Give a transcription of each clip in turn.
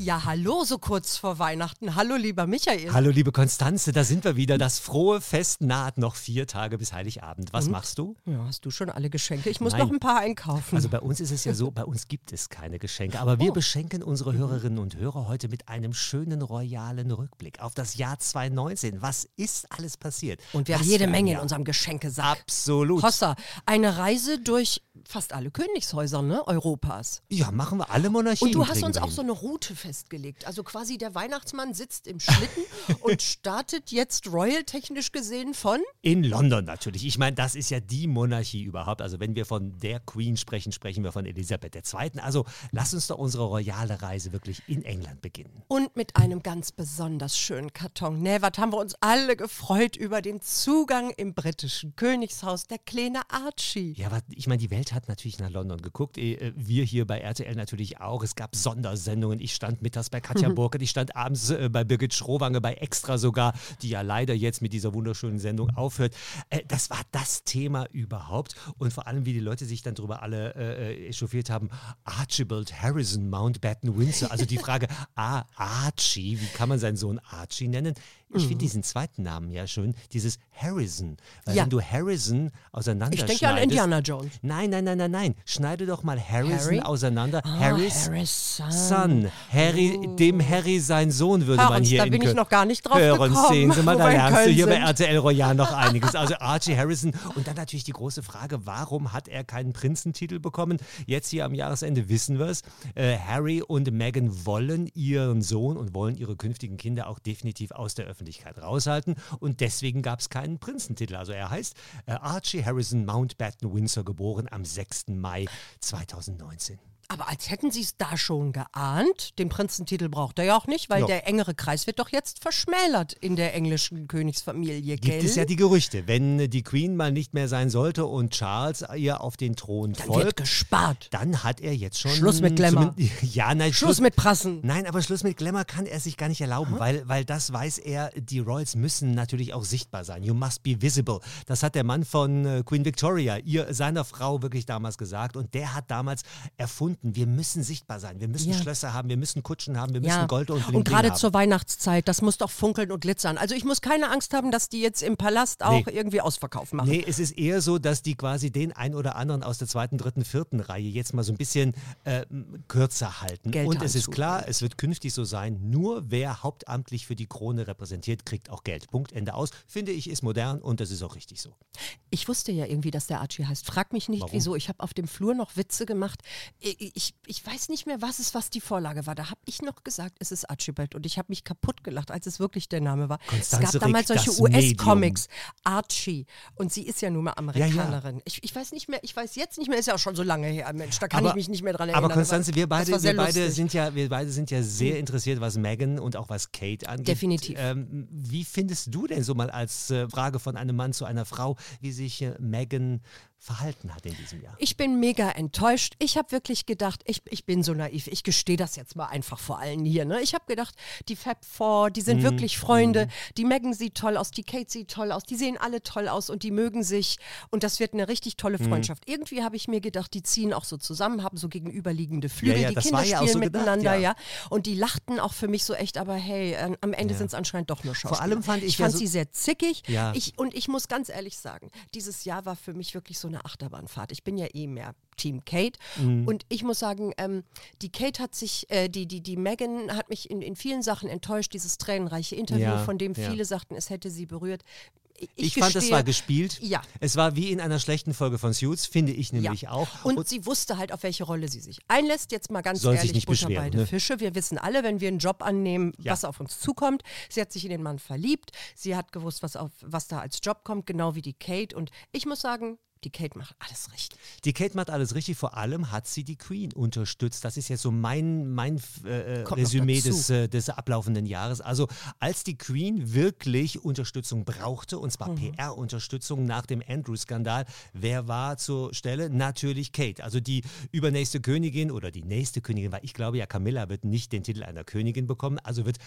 Ja, hallo, so kurz vor Weihnachten. Hallo, lieber Michael. Hallo, liebe Konstanze, da sind wir wieder. Das frohe Fest naht noch vier Tage bis Heiligabend. Was machst du? Ja, hast du schon alle Geschenke? Ich muss Nein. noch ein paar einkaufen. Also bei uns ist es ja so, bei uns gibt es keine Geschenke, aber wir Oh. beschenken unsere Hörerinnen und Hörer heute mit einem schönen royalen Rückblick auf das Jahr 2019. Was ist alles passiert? Und wir haben Was jede für ein Menge in unserem Geschenkesack. Absolut. Hossa, eine Reise durch fast alle Königshäuser ne, Europas. Ja, machen wir alle Monarchien. Und du hast uns auch so eine Route festgelegt. Also quasi der Weihnachtsmann sitzt im Schlitten und startet jetzt royal-technisch gesehen von In London natürlich. Ich meine, das ist ja die Monarchie überhaupt. Also wenn wir von der Queen sprechen, sprechen wir von Elisabeth II. Also lass uns doch unsere royale Reise wirklich in England beginnen. und mit einem ganz besonders schönen Karton. Ne, was haben wir uns alle gefreut über den Zugang im britischen Königshaus, der kleine Archie. Ja, aber ich meine, die Welt hat natürlich nach London geguckt. Eh, Wir hier bei RTL natürlich auch. Es gab Sondersendungen. Ich stand mittags bei Katja Burkhardt, ich stand abends äh, bei Birgit Schrowange, bei Extra sogar, die ja leider jetzt mit dieser wunderschönen Sendung aufhört. Äh, Das war das Thema überhaupt. Und vor allem, wie die Leute sich dann drüber alle äh, echauffiert haben. Archibald Harrison, Mountbatten Windsor. Also die Frage, ah, Archie, wie kann man seinen Sohn Archie nennen? Ich finde diesen zweiten Namen ja schön, dieses Harrison. Weil Ja. wenn du Harrison Ich auseinanderschneidest... denke an Indiana Jones. Nein, nein, nein, nein, nein. Schneide doch mal Harrison Harry? auseinander. Ah, Harris Harrison. Son. Harry, dem Harry sein Sohn würde Hör man hier da in bin ich Köln- noch gar nicht drauf Hören, gekommen, sehen Sie mal, da lernst du hier bei sind. RTL Royal noch einiges. Also Archie Harrison und dann natürlich die große Frage, warum hat er keinen Prinzentitel bekommen? Jetzt hier am Jahresende wissen wir es. Äh, Harry und Meghan wollen ihren Sohn und wollen ihre künftigen Kinder auch definitiv aus der Öffentlichkeit raushalten und deswegen gab es keinen Prinzentitel. Also er heißt äh, Archie Harrison Mountbatten Windsor, geboren am 6. Mai 2019. Aber als hätten sie es da schon geahnt. Den Prinzentitel braucht er ja auch nicht, weil Ja. der engere Kreis wird doch jetzt verschmälert in der englischen Königsfamilie, Gibt gell? es ja die Gerüchte, wenn die Queen mal nicht mehr sein sollte und Charles ihr auf den Thron Dann wird folgt, gespart. dann hat er jetzt schon. Schluss mit Glamour. Ja, nein, Schluss mit Prassen. Nein, aber Schluss mit Glamour kann er sich gar nicht erlauben, weil, weil das weiß er, die Royals müssen natürlich auch sichtbar sein. You must be visible. Das hat der Mann von äh, Queen Victoria, ihr, seiner Frau wirklich damals gesagt und der hat damals erfunden, wir müssen sichtbar sein, wir müssen Ja. Schlösser haben, wir müssen Kutschen haben, wir müssen Ja, Gold und Bling und gerade zur Weihnachtszeit, das muss doch funkeln und glitzern. Also ich muss keine Angst haben, dass die jetzt im Palast auch Nee. irgendwie Ausverkauf machen. Nee, es ist eher so, dass die quasi den ein oder anderen aus der zweiten, dritten, vierten Reihe jetzt mal so ein bisschen äh, kürzer halten. Geld Und es ist klar, es wird künftig so sein, nur wer hauptamtlich für die Krone repräsentiert, kriegt auch Geld. Punkt, Ende aus. Finde ich, ist modern und das ist auch richtig so. Ich wusste ja irgendwie, dass der Archie heißt. Frag mich nicht, Warum? wieso. Ich habe auf dem Flur noch Witze gemacht. Ich, ich, ich weiß nicht mehr, was es, was die Vorlage war. Da habe ich noch gesagt, es ist Archibald. Und ich habe mich kaputt gelacht, als es wirklich der Name war. Konstanze es gab damals Rick, solche US-Comics. Archie. Und sie ist ja nun mal ja. Amerikanerin. Ich, ich weiß nicht mehr, ich weiß jetzt nicht mehr, ist ja auch schon so lange her, Mensch. Da kann ich mich nicht mehr dran erinnern. Aber Konstanze, wir beide, wir beide lustig. sind ja, wir beide sind ja sehr interessiert, was Meghan und auch was Kate angeht. Definitiv. Ähm, wie findest du denn so mal als äh, Frage von einem Mann zu einer Frau, wie sich äh, Meghan verhalten hat in diesem Jahr? Ich bin mega enttäuscht. Ich habe wirklich gedacht, ich, ich bin so naiv. Ich gestehe das jetzt mal einfach vor allen hier. Ne? Ich habe gedacht, die Fab Four, die sind wirklich Freunde. Die Megan sieht toll aus, die Kate sieht toll aus. Die sehen alle toll aus und die mögen sich. Und das wird eine richtig tolle Mhm. Freundschaft. Irgendwie habe ich mir gedacht, die ziehen auch so zusammen, haben so gegenüberliegende Flügel. ja, die das Kinder ja spielen so gedacht, miteinander, ja. ja. Und die lachten auch für mich so echt. Aber hey, äh, am Ende sind es anscheinend doch nur Schauspieler. allem fand ich ich ja fand so- sie sehr zickig. Ja. Ich, und ich muss ganz ehrlich sagen, dieses Jahr war für mich wirklich so eine Achterbahnfahrt. Ich bin ja eh mehr Team Kate. Mhm. Und ich muss sagen, ähm, die Kate hat sich, äh, die, die, die Megan hat mich in, in vielen Sachen enttäuscht. Dieses tränenreiche Interview, Ja, von dem ja. viele sagten, es hätte sie berührt. Ich, Ich, fand, das gestehe- war gespielt. Ja. Es war wie in einer schlechten Folge von Suits, finde ich nämlich ja. auch. Und, sie wusste halt, auf welche Rolle sie sich einlässt. Jetzt mal ganz Soll sich ehrlich, nicht Butter beide ne? Fische. Wir wissen alle, wenn wir einen Job annehmen, Ja. was auf uns zukommt. Sie hat sich in den Mann verliebt. Sie hat gewusst, was, auf, was da als Job kommt, genau wie die Kate. Und ich muss sagen, die Kate macht alles richtig. Die Kate macht alles richtig, vor allem hat sie die Queen unterstützt. Das ist jetzt so mein, mein äh, Resümee des, äh, des ablaufenden Jahres. Also als die Queen wirklich Unterstützung brauchte, und zwar mhm. PR-Unterstützung nach dem Andrew-Skandal, wer war zur Stelle? Natürlich Kate, also die übernächste Königin oder die nächste Königin, weil ich glaube ja, Camilla wird nicht den Titel einer Königin bekommen, also wird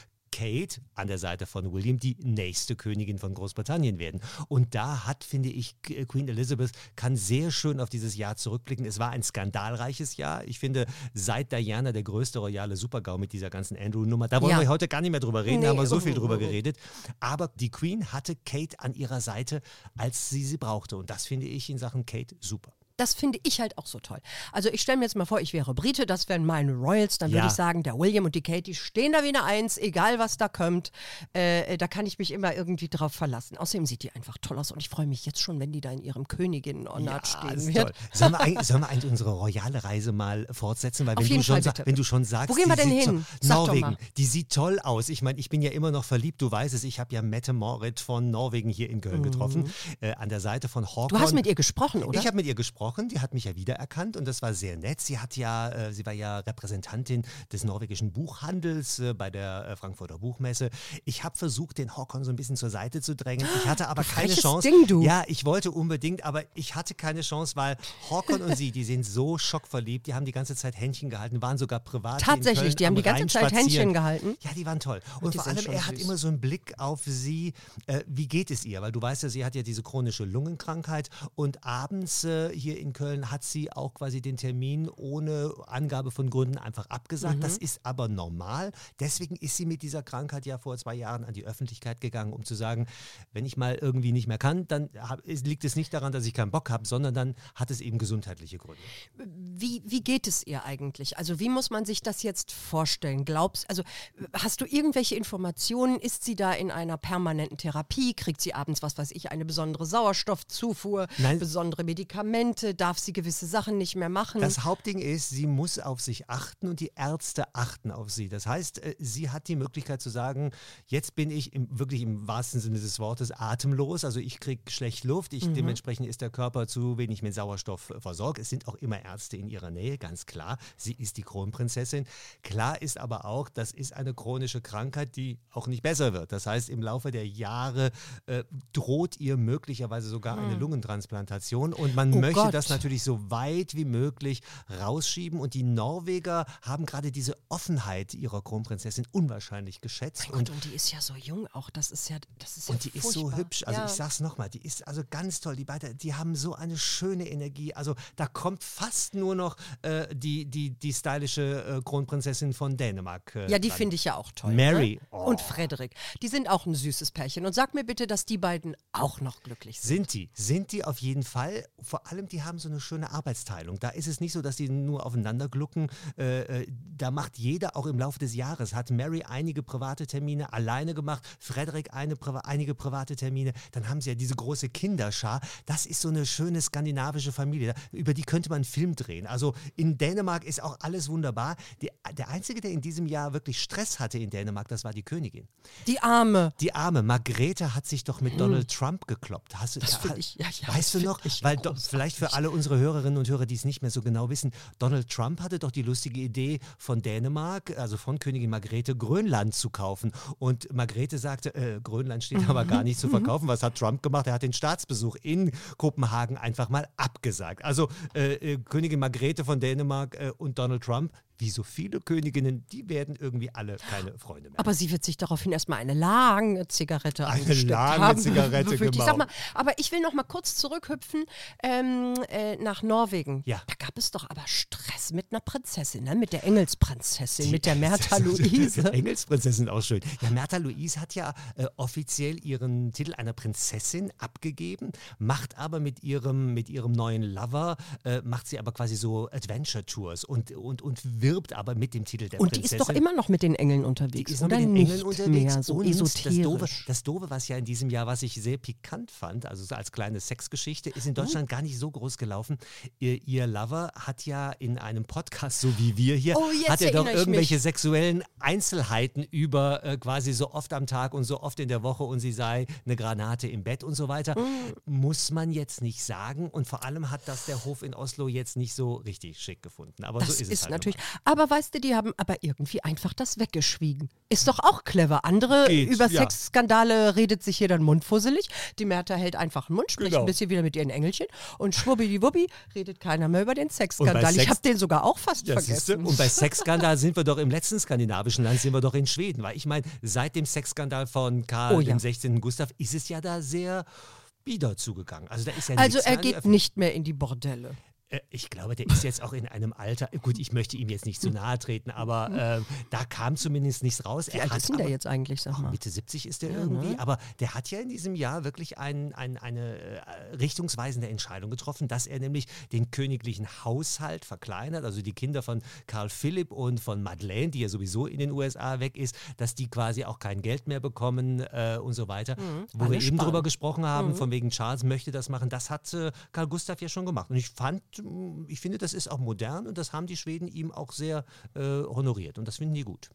Kate an der Seite von William die nächste Königin von Großbritannien werden. Und da hat, finde ich, Queen Elizabeth kann sehr schön auf dieses Jahr zurückblicken. Es war ein skandalreiches Jahr. Ich finde, seit Diana der größte royale Supergau mit dieser ganzen Andrew-Nummer. Da wollen ja. wir heute gar nicht mehr drüber reden, nee. da haben wir so viel drüber geredet. Aber die Queen hatte Kate an ihrer Seite, als sie sie brauchte. Und das finde ich in Sachen Kate super. Das finde ich halt auch so toll. Also ich stelle mir jetzt mal vor, ich wäre Brite, das wären meine Royals, dann würde ich sagen, der William und die Kate, stehen da wie eine Eins, egal was da kommt. Äh, da kann ich mich immer irgendwie drauf verlassen. Außerdem sieht die einfach toll aus und ich freue mich jetzt schon, wenn die da in ihrem Königinnen-Ornat ja, stehen wird. Sollen wir, sollen wir eigentlich unsere royale Reise mal fortsetzen? Weil wenn, du schon, Fall, wenn du schon sagst, wo gehen wir denn hin? Norwegen, die sieht toll aus. Ich meine, ich bin ja immer noch verliebt, du weißt es, ich habe ja Mette Morit von Norwegen hier in Köln mhm. getroffen, äh, an der Seite von Håkon. Du hast mit ihr gesprochen, oder? Ich habe mit ihr gesprochen, die hat mich ja wieder wiedererkannt und das war sehr nett. Sie hat ja, äh, sie war ja Repräsentantin des norwegischen Buchhandels äh, bei der äh, Frankfurter Buchmesse. Ich habe versucht, den Hockon so ein bisschen zur Seite zu drängen. Ich hatte aber keine Chance. Ding, du. Ja, ich wollte unbedingt, aber ich hatte keine Chance, weil Hockon und sie, die sind so schockverliebt, die haben die ganze Zeit Händchen gehalten, waren sogar privat. Tatsächlich, die haben die ganze Zeit Händchen gehalten. Ja, die waren toll. Und, und vor allem, er hat immer so einen Blick auf sie, äh, wie geht es ihr? Weil du weißt ja, sie hat ja diese chronische Lungenkrankheit und abends äh, hier in Köln hat sie auch quasi den Termin ohne Angabe von Gründen einfach abgesagt. Mhm. Das ist aber normal. Deswegen ist sie mit dieser Krankheit ja vor zwei Jahren an die Öffentlichkeit gegangen, um zu sagen, wenn ich mal irgendwie nicht mehr kann, dann hab, liegt es nicht daran, dass ich keinen Bock habe, sondern dann hat es eben gesundheitliche Gründe. Wie, wie geht es ihr eigentlich? Also wie muss man sich das jetzt vorstellen? Glaubst, also hast du irgendwelche Informationen? Ist sie da in einer permanenten Therapie? Kriegt sie abends, was weiß ich, eine besondere Sauerstoffzufuhr, Nein. besondere Medikamente? Darf sie gewisse Sachen nicht mehr machen. Das Hauptding ist, sie muss auf sich achten und die Ärzte achten auf sie. Das heißt, äh, sie hat die Möglichkeit zu sagen, jetzt bin ich im, wirklich im wahrsten Sinne des Wortes atemlos, also ich kriege schlecht Luft, ich, mhm. dementsprechend ist der Körper zu wenig mit Sauerstoff versorgt. Es sind auch immer Ärzte in ihrer Nähe, ganz klar. Sie ist die Kronprinzessin. Klar ist aber auch, das ist eine chronische Krankheit, die auch nicht besser wird. Das heißt, im Laufe der Jahre äh, droht ihr möglicherweise sogar mhm. eine Lungentransplantation und man oh möchte Gott. Das natürlich so weit wie möglich rausschieben. Und die Norweger haben gerade diese Offenheit ihrer Kronprinzessin unwahrscheinlich geschätzt. Mein und, Gott, und die ist ja so jung auch. Das ist ja, das ist Und ja die ist so hübsch. Also ja. ich sag's nochmal, die ist also ganz toll. Die beiden, die haben so eine schöne Energie. Also da kommt fast nur noch äh, die, die, die stylische äh, Kronprinzessin von Dänemark. Äh, ja, die finde ich ja auch toll. Mary. Ne? Oh. Und Frederik. Die sind auch ein süßes Pärchen. Und sag mir bitte, dass die beiden auch noch glücklich sind. Sind die. Sind die auf jeden Fall. Vor allem, die haben so eine schöne Arbeit Arbeitsteilung. Da ist es nicht so, dass die nur aufeinander glucken. Äh, äh, da macht jeder auch im Laufe des Jahres, hat Mary einige private Termine alleine gemacht, Frederik eine, einige private Termine. Dann haben sie ja diese große Kinderschar. Das ist so eine schöne skandinavische Familie. Über die könnte man einen Film drehen. Also in Dänemark ist auch alles wunderbar. Die, der Einzige, der in diesem Jahr wirklich Stress hatte in Dänemark, das war die Königin. Die Arme. Die Arme. Margrethe hat sich doch mit hm. Donald Trump gekloppt. Hast du, das ja, ich, ja, ja, weißt du noch? Weil do, vielleicht für alle unsere Hörerinnen und Hörer, die es nicht mehr so genau wissen, Donald Trump hatte doch die lustige Idee von Dänemark, also von Königin Margrethe, Grönland zu kaufen. Und Margrethe sagte, äh, Grönland steht aber gar nicht zu mhm. verkaufen. Was hat Trump gemacht? Er hat den Staatsbesuch in Kopenhagen einfach mal abgesagt. Also äh, äh Königin Margrethe von Dänemark äh, und Donald Trump wie so viele Königinnen, die werden irgendwie alle keine Freunde mehr. Aber sie wird sich daraufhin erstmal eine lange Zigarette Eine lange haben, Zigarette, genau. Ich sag mal, aber ich will noch mal kurz zurückhüpfen ähm, äh, nach Norwegen. Ja. Da gab es doch aber Stress mit einer Prinzessin, ne? mit der Engelsprinzessin, Die mit der Mertha Luise. Engelsprinzessin auch schön. Ja, Mertha Luise hat ja äh, offiziell ihren Titel einer Prinzessin abgegeben, macht aber mit ihrem, mit ihrem neuen Lover, äh, macht sie aber quasi so Adventure-Tours und, und, und wird wirbt aber mit dem Titel der Und die Prinzessin. ist doch immer noch mit den Engeln Die unterwegs, ist noch oder mit den nicht Engeln unterwegs. mehr so und das esoterisch? Doofe, das Doofe, was ja in diesem Jahr, was ich sehr pikant fand, also so als kleine Sexgeschichte, ist in Deutschland gar nicht so groß gelaufen. Ihr, ihr Lover hat ja in einem Podcast, so wie wir hier, Oh, hat er doch irgendwelche mich. sexuellen Einzelheiten über äh, quasi so oft am Tag und so oft in der Woche und sie sei eine Granate im Bett und so weiter. Muss man jetzt nicht sagen. Und vor allem hat das der Hof in Oslo jetzt nicht so richtig schick gefunden. Aber Das so ist, ist, es halt natürlich. nun Aber weißt du, die haben aber irgendwie einfach das weggeschwiegen. Ist doch auch clever. Andere Geht, über ja. Sexskandale redet sich hier dann mundfusselig. Die Märta hält einfach den Mund, spricht Genau. ein bisschen wieder mit ihren Engelchen und schwubbdiwubbi redet keiner mehr über den Sexskandal. Sex- ich habe den sogar auch fast Ja, siehste, vergessen. und bei Sexskandal sind wir doch im letzten skandinavischen Land, sind wir doch in Schweden. Weil ich meine, seit dem Sexskandal von Karl Oh ja. dem 16. Gustav ist es ja da sehr bieder zugegangen. Also da ist ja Also er geht nicht mehr in die Bordelle. Äh, Ich glaube, der ist jetzt auch in einem Alter. Gut, ich möchte ihm jetzt nicht zu nahe treten, aber äh, da kam zumindest nichts raus. Wie alt ist denn der jetzt eigentlich, sag mal? Mitte 70 ist der irgendwie, aber der hat ja in diesem Jahr wirklich ein, ein, eine äh, richtungsweisende Entscheidung getroffen, dass er nämlich den königlichen Haushalt verkleinert, also die Kinder von Karl Philipp und von Madeleine, die ja sowieso in den USA weg ist, dass die quasi auch kein Geld mehr bekommen äh, und so weiter. Wo alle wir eben sparen. drüber gesprochen haben, von wegen Charles möchte das machen, das hat äh, Karl Gustav ja schon gemacht. Und ich fand, ich finde, das ist auch modern und das haben die Schweden ihm auch sehr äh, honoriert und das finden die gut.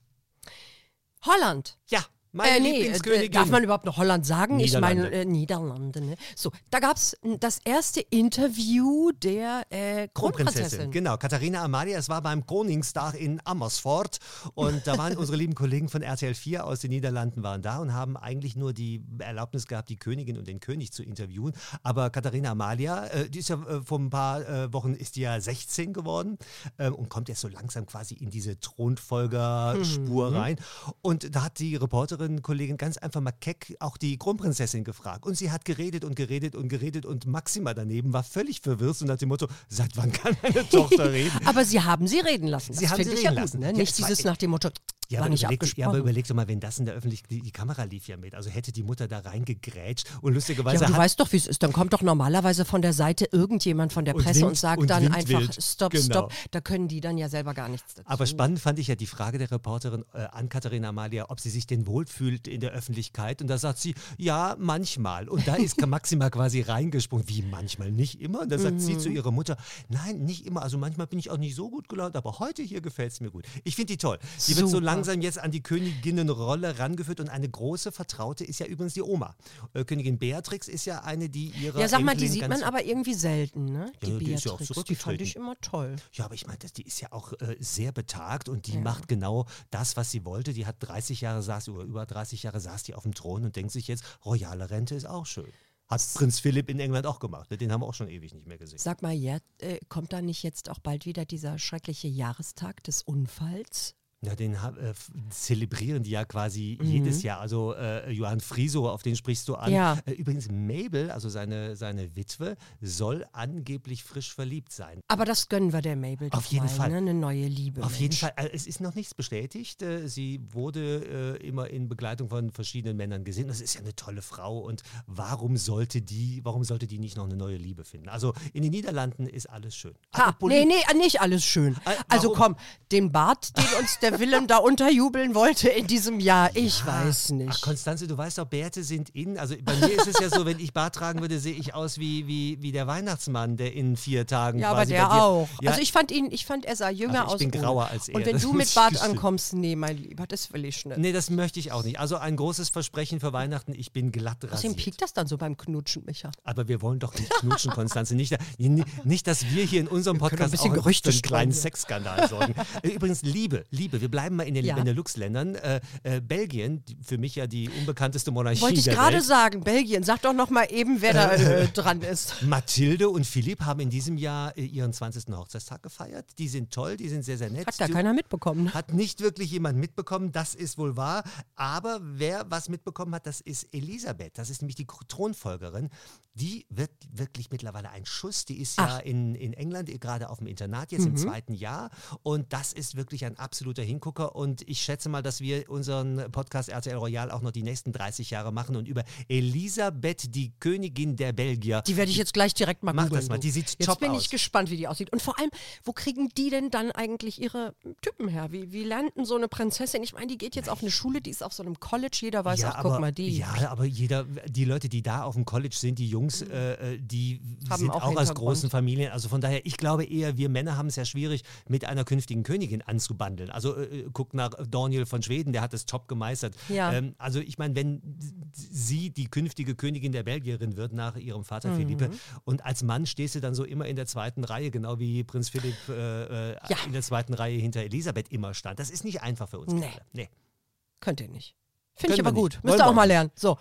Holland. Ja, meine Äh, nee, äh, Lieblingskönigin. darf man überhaupt noch Holland sagen? Ich meine Niederlande. äh, Niederlande. Ne? So, da gab es das erste Interview der äh, Kronprinzessin. Genau, Katharina Amalia, es war beim Koningstag in Amersfoort und da waren unsere lieben Kollegen von RTL 4 aus den Niederlanden waren da und haben eigentlich nur die Erlaubnis gehabt, die Königin und den König zu interviewen. Aber Katharina Amalia, äh, die ist ja äh, vor ein paar äh, Wochen ist die ja 16 geworden ähm, und kommt jetzt so langsam quasi in diese Thronfolgerspur Mhm. rein. Und da hat die Reporterin, Kollegin ganz einfach mal keck auch die Kronprinzessin gefragt. Und sie hat geredet und geredet und geredet und Maxima daneben war völlig verwirrt und nach dem Motto, seit wann kann meine Tochter reden? Aber sie haben sie reden lassen. Sie das haben sie ich ja reden gut. lassen. Ne? Ja, Nicht war- dieses nach dem Motto, Ja, war aber nicht überleg, ja, aber überleg doch mal, wenn das in der Öffentlichkeit, die, die Kamera lief ja mit, also hätte die Mutter da reingegrätscht und ja, lustigerweise aber du weißt doch, wie es ist. Dann kommt doch normalerweise von der Seite irgendjemand von der Und Presse und, winkt sagt und dann winkt einfach wild. Stopp, Genau. Stopp. Da können die dann ja selber gar nichts dazu. Aber spannend fand ich ja die Frage der Reporterin äh, an Katharina Amalia, ob sie sich denn wohlfühlt in der Öffentlichkeit. Und da sagt sie, ja, manchmal. Und da ist Maxima quasi reingesprungen. Wie manchmal? Nicht immer? Und da sagt sie Mhm. zu ihrer Mutter, nein, nicht immer. Also manchmal bin ich auch nicht so gut gelaunt, aber heute hier gefällt es mir gut. Ich finde die toll. Die wird so Super. Langsam jetzt an die Königinnenrolle rangeführt. Und eine große Vertraute ist ja übrigens die Oma. Äh, Königin Beatrix ist ja eine, die ihre ja, sag mal, die Enkelin sieht ganz man aber irgendwie selten, ne? Die Ja, die ist ja auch Beatrix. die fand zurückgetreten. ich immer toll. Ja, aber ich meine, die ist ja auch äh, sehr betagt und die macht genau das, was sie wollte. Die hat 30 Jahre saß, oder über 30 Jahre saß die auf dem Thron und denkt sich jetzt, royale Rente ist auch schön. Hat Prinz Philipp in England auch gemacht. Den haben wir auch schon ewig nicht mehr gesehen. Sag mal, ja, äh, kommt da nicht jetzt auch bald wieder dieser schreckliche Jahrestag des Unfalls? Ja, den äh, zelebrieren die ja quasi Mhm. jedes Jahr. Also äh, Johann Frieso, auf den sprichst du an. Ja. Äh, übrigens, Mabel, also seine, seine Witwe, soll angeblich frisch verliebt sein. Aber das gönnen wir der Mabel Auf jeden mal, Fall. Ne? Eine neue Liebe. Auf jeden Mensch. Fall, also es ist noch nichts bestätigt. Äh, Sie wurde äh, immer in Begleitung von verschiedenen Männern gesehen. Das ist ja eine tolle Frau und warum sollte die, warum sollte die nicht noch eine neue Liebe finden? Also in den Niederlanden ist alles schön. Ha, nee, nee, nicht alles schön. Also warum? komm, den Bart, den uns der Willem da unterjubeln wollte in diesem Jahr, ich Ah, weiß nicht. Ach, Konstanze, du weißt doch, Bärte sind in. Also bei mir ist es ja so, wenn ich Bart tragen würde, sehe ich aus wie, wie, wie der Weihnachtsmann, der in vier Tagen ja, aber der auch. Ja, Also ich fand ihn, ich fand, er sah jünger Also ich aus. bin ohne. grauer als er, Und wenn das du mit ich Bart ankommst, nee, mein Lieber, das will ich nicht. Nee, das möchte ich auch nicht. Also ein großes Versprechen für Weihnachten, ich bin glatt Außerdem rasiert. piekt das dann so beim Knutschen, Micha. Aber wir wollen doch nicht knutschen, Konstanze. Nicht, nicht, dass wir hier in unserem Podcast ein auch für einen kleinen. Sexskandal sorgen. Übrigens, Liebe, Liebe. Wir bleiben mal in den Ja. Benelux-Ländern. Äh, äh, Belgien, für mich ja die unbekannteste Monarchie Wollte ich gerade sagen, Belgien. Sag doch noch mal eben, wer da äh, dran ist. Mathilde und Philipp haben in diesem Jahr äh, ihren 20. Hochzeitstag gefeiert. Die sind toll, die sind sehr, sehr nett. Hat da keiner mitbekommen. Hat nicht wirklich jemand mitbekommen, das ist wohl wahr. Aber wer was mitbekommen hat, das ist Elisabeth. Das ist nämlich die Thronfolgerin. Die wird wirklich mittlerweile ein Schuss. Die ist ja Ach. in, in England gerade auf dem Internat, jetzt im zweiten Jahr. Und das ist wirklich ein absoluter Hingucker und ich schätze mal, dass wir unseren Podcast RTL Royal auch noch die nächsten 30 Jahre machen und über Elisabeth, die Königin der Belgier. Die werde ich jetzt gleich direkt mal Mach googeln, das mal, die sieht Jetzt top bin aus. ich gespannt, wie die aussieht. Und vor allem, wo kriegen die denn dann eigentlich ihre Typen her? Wie, wie lernt denn so eine Prinzessin? Ich meine, die geht jetzt auf eine Schule, die ist auf so einem College, jeder weiß ja, auch, aber, guck mal, die. Ja, aber jeder, die Leute, die da auf dem College sind, die Jungs, äh, äh, die Haben sind auch auch, aus großen Familien. Also von daher, ich glaube eher, wir Männer haben es ja schwierig, mit einer künftigen Königin anzubandeln. Also äh, äh, guck nach Daniel von Schweden, der hat es top gemeistert. Ja. Ähm, also ich meine, wenn sie die künftige Königin der Belgierin wird nach ihrem Vater Mhm. Philippe und als Mann stehst du dann so immer in der zweiten Reihe, genau wie Prinz Philipp äh, äh, Ja. in der zweiten Reihe hinter Elisabeth immer stand. Das ist nicht einfach für uns. Nee. Nee. Könnt ihr nicht. Finde ich aber gut. nicht. Müsst ihr auch mal lernen. So.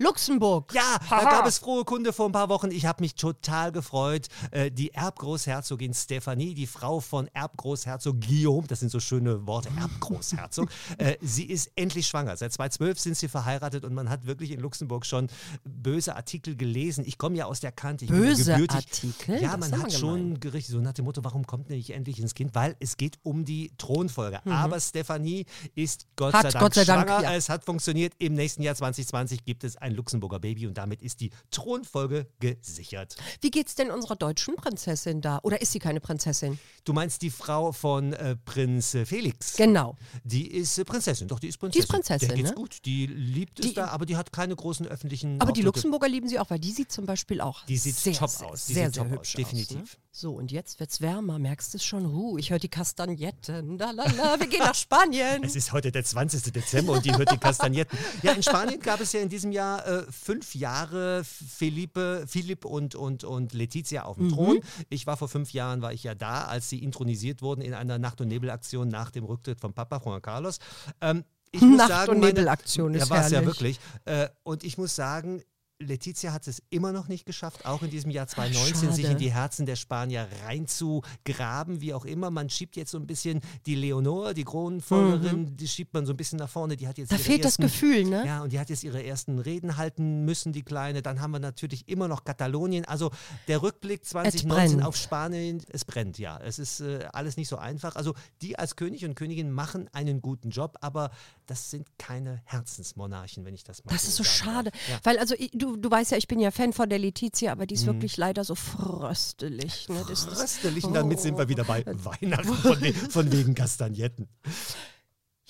Luxemburg. Ja, da Haha. gab es frohe Kunde vor ein paar Wochen. Ich habe mich total gefreut. Äh, die Erbgroßherzogin Stephanie, die Frau von Erbgroßherzog Guillaume, das sind so schöne Worte, Erbgroßherzog, äh, sie ist endlich schwanger. Seit 2012 sind sie verheiratet und man hat wirklich in Luxemburg schon böse Artikel gelesen. Ich komme ja aus der Kante. Ich Böse Artikel? Ja, man hat schon gerichtet, so nach dem Motto, warum kommt nicht endlich ins Kind? Weil es geht um die Thronfolge. Aber Stephanie ist Gott Mhm. Hat sei Dank Gott sei Dank, schwanger. ja. Es hat funktioniert. Im nächsten Jahr 2020 gibt es ein Luxemburger Baby und damit ist die Thronfolge gesichert. Wie geht's denn unserer deutschen Prinzessin da? Oder ist sie keine Prinzessin? Du meinst die Frau von äh, Prinz äh, Felix? Genau. Die ist äh, Prinzessin, doch, die ist Prinzessin. Die ist Prinzessin, Der geht's ne? gut, die liebt es Die- da, aber die hat keine großen öffentlichen Aber die Auftritte. Luxemburger lieben sie auch, weil die sieht zum Beispiel auch Die sieht sehr, top aus. Die sehr, sieht sehr top hübsch aus, definitiv. Aus, ne? So, und jetzt wird's wärmer, merkst du es schon? Uh, ich höre die Kastagnetten. Da, la, la, wir gehen nach Spanien. Es ist heute der 20. Dezember und die hört die Kastagnetten. Ja, in Spanien gab es ja in diesem Jahr äh, fünf Jahre Felipe, Philipp und, und, und Letizia auf dem Mhm. Thron. Ich war vor fünf Jahren, war ich ja da, als sie intronisiert wurden in einer Nacht- und Nebelaktion nach dem Rücktritt von Papa Juan Carlos. Ähm, ich muss Nacht- sagen, und Nebelaktion ist Ja, war es ja wirklich. Äh, und ich muss sagen, Letizia hat es immer noch nicht geschafft, auch in diesem Jahr 2019 sich schade. in die Herzen der Spanier reinzugraben, wie auch immer. Man schiebt jetzt so ein bisschen die Leonor, die Kronenfolgerin, die schiebt man so ein bisschen nach vorne. Die hat jetzt Mhm. Da fehlt das ersten, Gefühl, ne? Ja, und die hat jetzt ihre ersten Reden halten müssen, die Kleine. Dann haben wir natürlich immer noch Katalonien. Also der Rückblick 2019 brennt. auf Spanien, es brennt, ja. Es ist äh, alles nicht so einfach. Also die als König und Königin machen einen guten Job, aber das sind keine Herzensmonarchen, wenn ich das mal Das ist so schade. Ja. Mhm. weil also ich- du, du weißt ja, ich bin ja Fan von der Letizia, aber die ist wirklich leider so fröstelig. Ne? Das, das, Röstelig, und damit sind wir wieder bei Weihnachten von, we von wegen Kastagnetten.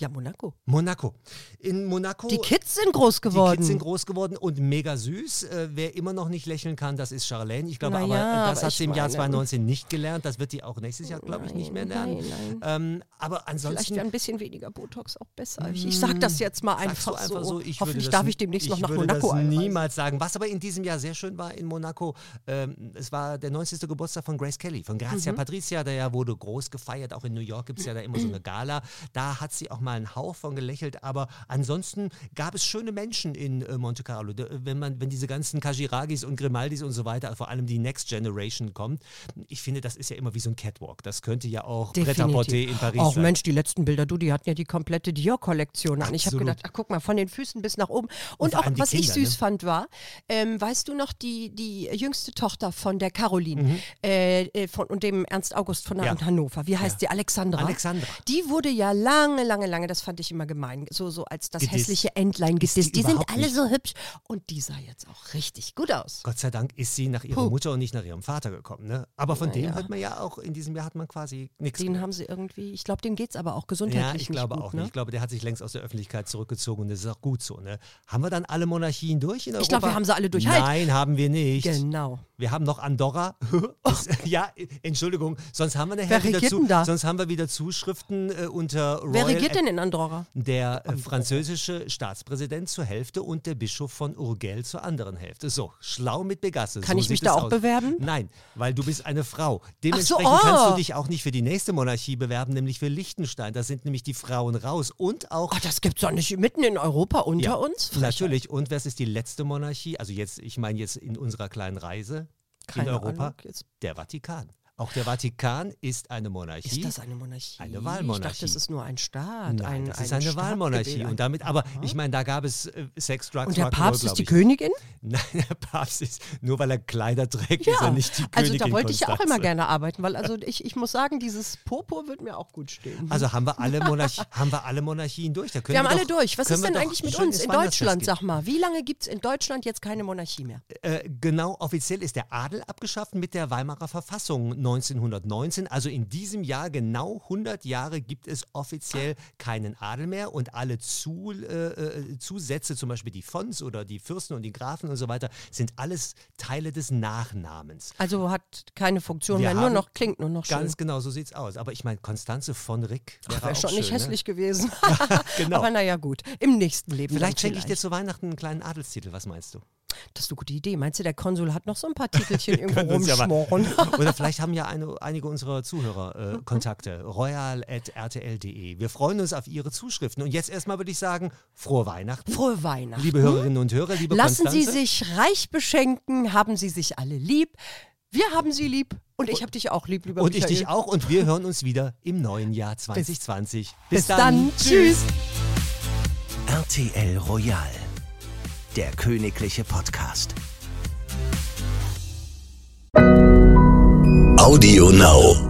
Ja, Monaco. Monaco. In Monaco. Die Kids sind groß geworden. Die Kids sind groß geworden und mega süß. Äh, wer immer noch nicht lächeln kann, das ist Charlene. Ich glaube Na aber, äh, das aber hat sie im Jahr meine- 2019 nicht gelernt. Das wird die auch nächstes Jahr, glaube ich, nicht mehr Nein, lernen. nein, Ähm, aber Vielleicht ansonsten. wäre ein bisschen weniger Botox auch besser. Ich, ich sag das jetzt mal du einfach, so. Ich Hoffentlich das, darf ich demnächst noch ich nach würde Monaco das niemals sagen. Was aber in diesem Jahr sehr schön war in Monaco, ähm, es war der 90. Geburtstag von Grace Kelly, von Mhm. Grazia Patricia, der ja wurde groß gefeiert. Auch in New York gibt es ja da immer so eine Gala. Da hat sie auch mal einen Hauch von gelächelt. Aber ansonsten gab es schöne Menschen in äh, Monte Carlo. Wenn, man, wenn diese ganzen Kajiragis und Grimaldis und so weiter, vor allem die Next Generation kommt, ich finde, das ist ja immer wie so ein Catwalk. Das könnte ja auch Pret-à-Porter in Paris Auch. Mensch, die letzten Bilder, du, die hatten ja die komplette Dior-Kollektion an. Ich habe gedacht, ach guck mal, von den Füßen bis nach oben. Und, vor auch, die was ich Kinder, süß ne? fand, war, ähm, weißt du noch, die, die jüngste Tochter von der Caroline Mhm. äh, äh, von, und dem Ernst August von Ja. Hannover, wie heißt sie? Alexandra. Alexandra. Die wurde ja lange, lange, lange, das fand ich immer gemein, so, so als das Gedisst. hässliche Entlein Ist die gedisst. Die, sind alle nicht. so hübsch. Und die sah jetzt auch richtig gut aus. Gott sei Dank ist sie nach ihrer Puh. Mutter und nicht nach ihrem Vater gekommen. Ne? Aber von Na dem ja. hört man ja auch, in diesem Jahr hat man quasi nichts. Den haben sie irgendwie, ich glaube, dem geht es aber auch gesundheitlich Ja, ich nicht glaube gut, auch ne? nicht. Ich glaube, der hat sich längst aus der Öffentlichkeit zurückgezogen und das ist auch gut so. Ne? Haben wir dann alle Monarchien durch in Europa? Ich glaube, wir haben sie alle durch. Halt! Nein, haben wir nicht. Genau. Wir haben noch Andorra. Das, ja, Entschuldigung, sonst haben wir nachher Wer wieder, regiert zu, denn da? sonst haben wir wieder Zuschriften äh, unter Royal Wer regiert denn in Andorra? der äh, französische Staatspräsident zur Hälfte und der Bischof von Urgell zur anderen Hälfte. So, schlau mit Begasse. Kann so ich mich da es auch aus. bewerben? Nein, weil du bist eine Frau. so, Dementsprechend oh. kannst du dich auch nicht für die nächste Monarchie bewerben, nämlich für Liechtenstein. Da sind nämlich die Frauen raus und auch Ach, das gibt's doch nicht mitten in Europa unter ja, uns? Frechheit. Natürlich. Und was ist die letzte Monarchie? Also jetzt, ich meine jetzt in unserer kleinen Reise Keine in Europa, Ahnung, jetzt- der Vatikan. Auch der Vatikan ist eine Monarchie. Ist das eine Monarchie? Eine Wahlmonarchie. Ich dachte, das ist nur ein Staat. Nein, ein, das ist ein eine Staat Wahlmonarchie. gewählt. Und damit, aber ich meine, da gab es äh, Sex, Drugs, Und der Rock'n'Roll, Papst glaub ist die. Königin? Nein, der Papst ist, nur weil er Kleider trägt, ist er nicht die also Königin da wollte ich ja auch Konstanze. immer gerne arbeiten, weil also ich, ich muss sagen, dieses Popo wird mir auch gut stehen. Also haben wir alle, Monarch haben wir alle Monarchien durch. Wir haben alle doch, durch. Was ist denn eigentlich mit uns in Deutschland? Sag mal, wie lange gibt es in Deutschland jetzt keine Monarchie mehr? Äh, genau, offiziell ist der Adel abgeschafft mit der Weimarer Verfassung 1919. Also in diesem Jahr, genau 100 Jahre, gibt es offiziell keinen Adel mehr und alle Zu, äh, äh, Zusätze, zum Beispiel die Fonds oder die Fürsten und die Grafen und so weiter, sind alles Teile des Nachnamens. Also hat keine Funktion Wir mehr, nur noch klingt nur noch schön. Ganz genau, so sieht's aus. Aber ich meine, Konstanze von Rick wäre Wäre auch schon nicht schön, ne? hässlich gewesen. Genau. Aber naja, gut. Im nächsten Leben. Vielleicht schenke ich dir zu Weihnachten einen kleinen Adelstitel. Was meinst du? Das ist eine gute Idee. Meinst du, der Konsul hat noch so ein paar Titelchen irgendwo uns ja rumschmoren? Oder vielleicht haben ja eine, einige unserer Zuhörer äh, Kontakte. royal.rtl.de. Wir freuen uns auf Ihre Zuschriften. Und jetzt erstmal würde ich sagen, frohe Weihnachten. Frohe Weihnachten. Liebe Hörerinnen und Hörer, liebe Lassen Sie Konstanze. sich reich beschenken, haben Sie sich alle lieb. Wir haben Sie lieb und ich habe dich auch lieb, lieber und ich Michael. dich auch. Und wir hören uns wieder im neuen Jahr 2020. Bis dann. Tschüss. RTL Royal, der königliche Podcast. Audio Now.